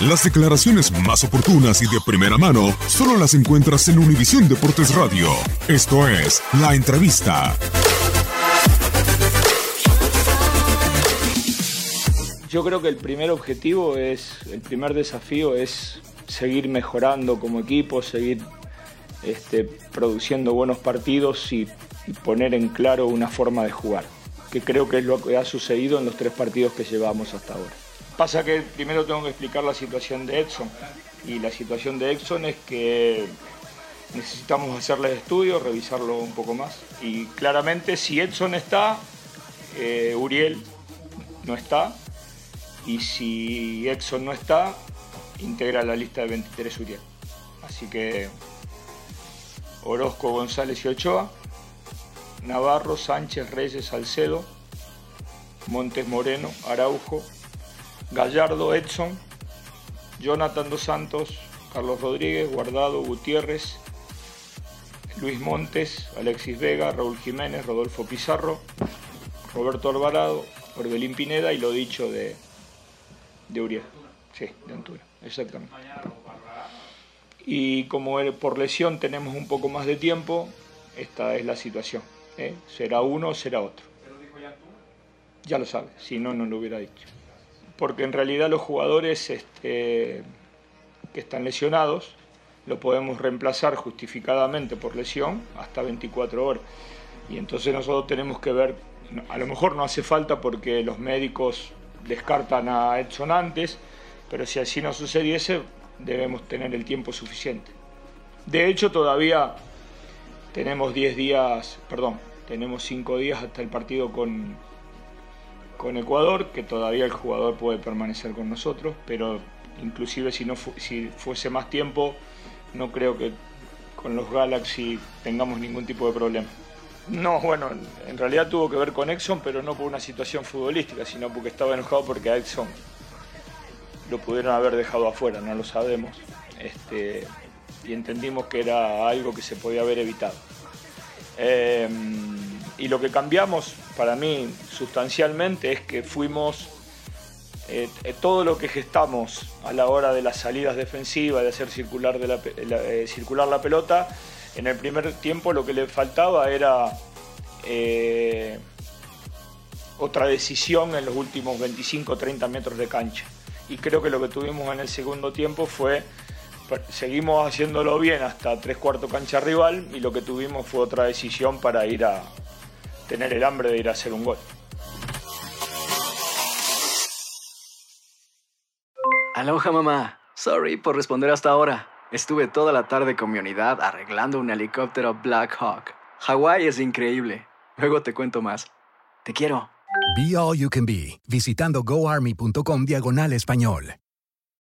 Las declaraciones más oportunas y de primera mano solo las encuentras en Univisión Deportes Radio. Esto es La Entrevista. Yo creo que el primer objetivo es, el primer desafío es seguir mejorando como equipo, seguir este, produciendo buenos partidos y poner en claro una forma de jugar, que creo que es lo que ha sucedido en los tres partidos que llevamos hasta ahora. Pasa que primero tengo que explicar la situación de Edson. Y la situación de Edson es que necesitamos hacerle estudios, revisarlo un poco más. Y claramente si Edson está, eh, Uriel no está. Y si Edson no está, integra la lista de 23 Uriel. Así que Orozco, González y Ochoa, Navarro, Sánchez, Reyes, Salcedo, Montes Moreno, Araujo, Gallardo, Edson, Jonathan Dos Santos, Carlos Rodríguez, Guardado, Gutiérrez, Luis Montes, Alexis Vega, Raúl Jiménez, Rodolfo Pizarro, Roberto Alvarado, Orbelín Pineda y lo dicho de, de Uriel. Sí, de altura, exactamente. Y como por lesión tenemos un poco más de tiempo, esta es la situación. ¿Eh? Será uno o será otro. Ya lo sabe, si no, no lo hubiera dicho porque en realidad los jugadores este, que están lesionados lo podemos reemplazar justificadamente por lesión hasta 24 horas. Y entonces nosotros tenemos que ver, a lo mejor no hace falta porque los médicos descartan a Edson antes, pero si así no sucediese, debemos tener el tiempo suficiente. De hecho, todavía tenemos 10 días, perdón, tenemos 5 días hasta el partido con, con Ecuador, que todavía el jugador puede permanecer con nosotros, pero inclusive si, no si fuese más tiempo, no creo que con los Galaxy tengamos ningún tipo de problema. No, bueno, en realidad tuvo que ver con Exxon, pero no por una situación futbolística, sino porque estaba enojado porque a Exxon lo pudieron haber dejado afuera, no lo sabemos. Este, y entendimos que era algo que se podía haber evitado. Eh, y lo que cambiamos para mí sustancialmente es que fuimos eh, eh, todo lo que gestamos a la hora de las salidas defensivas, de hacer circular, de la, eh, circular la pelota, en el primer tiempo lo que le faltaba era otra decisión en los últimos 25-30 metros de cancha. Y creo que lo que tuvimos en el segundo tiempo fue, seguimos haciéndolo bien hasta tres cuartos cancha rival y lo que tuvimos fue otra decisión para ir a, tener el hambre de ir a hacer un gol. Aloha mamá. Sorry por responder hasta ahora. Estuve toda la tarde con mi unidad arreglando un helicóptero Black Hawk. Hawái es increíble. Luego te cuento más. Te quiero. Be All You Can Be, visitando goarmy.com diagonal español.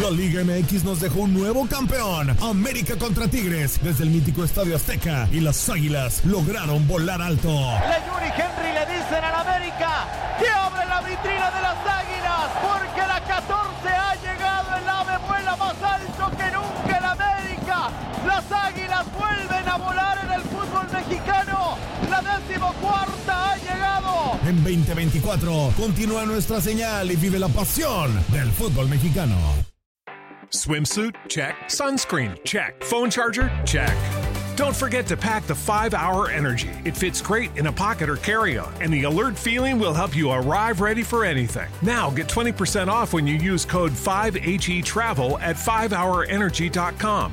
La Liga MX nos dejó un nuevo campeón. América contra Tigres desde el mítico Estadio Azteca y las Águilas lograron volar alto. Le Yuri Henry le dicen al América que abre la vitrina En 2024 continúa nuestra señal y vive la pasión del fútbol mexicano. Swimsuit? Check. Sunscreen? Check. Phone charger? Check. Don't forget to pack the 5 Hour Energy. It fits great in a pocket or carry on, and the alert feeling will help you arrive ready for anything. Now get 20% off when you use code 5HE Travel at 5hourenergy.com.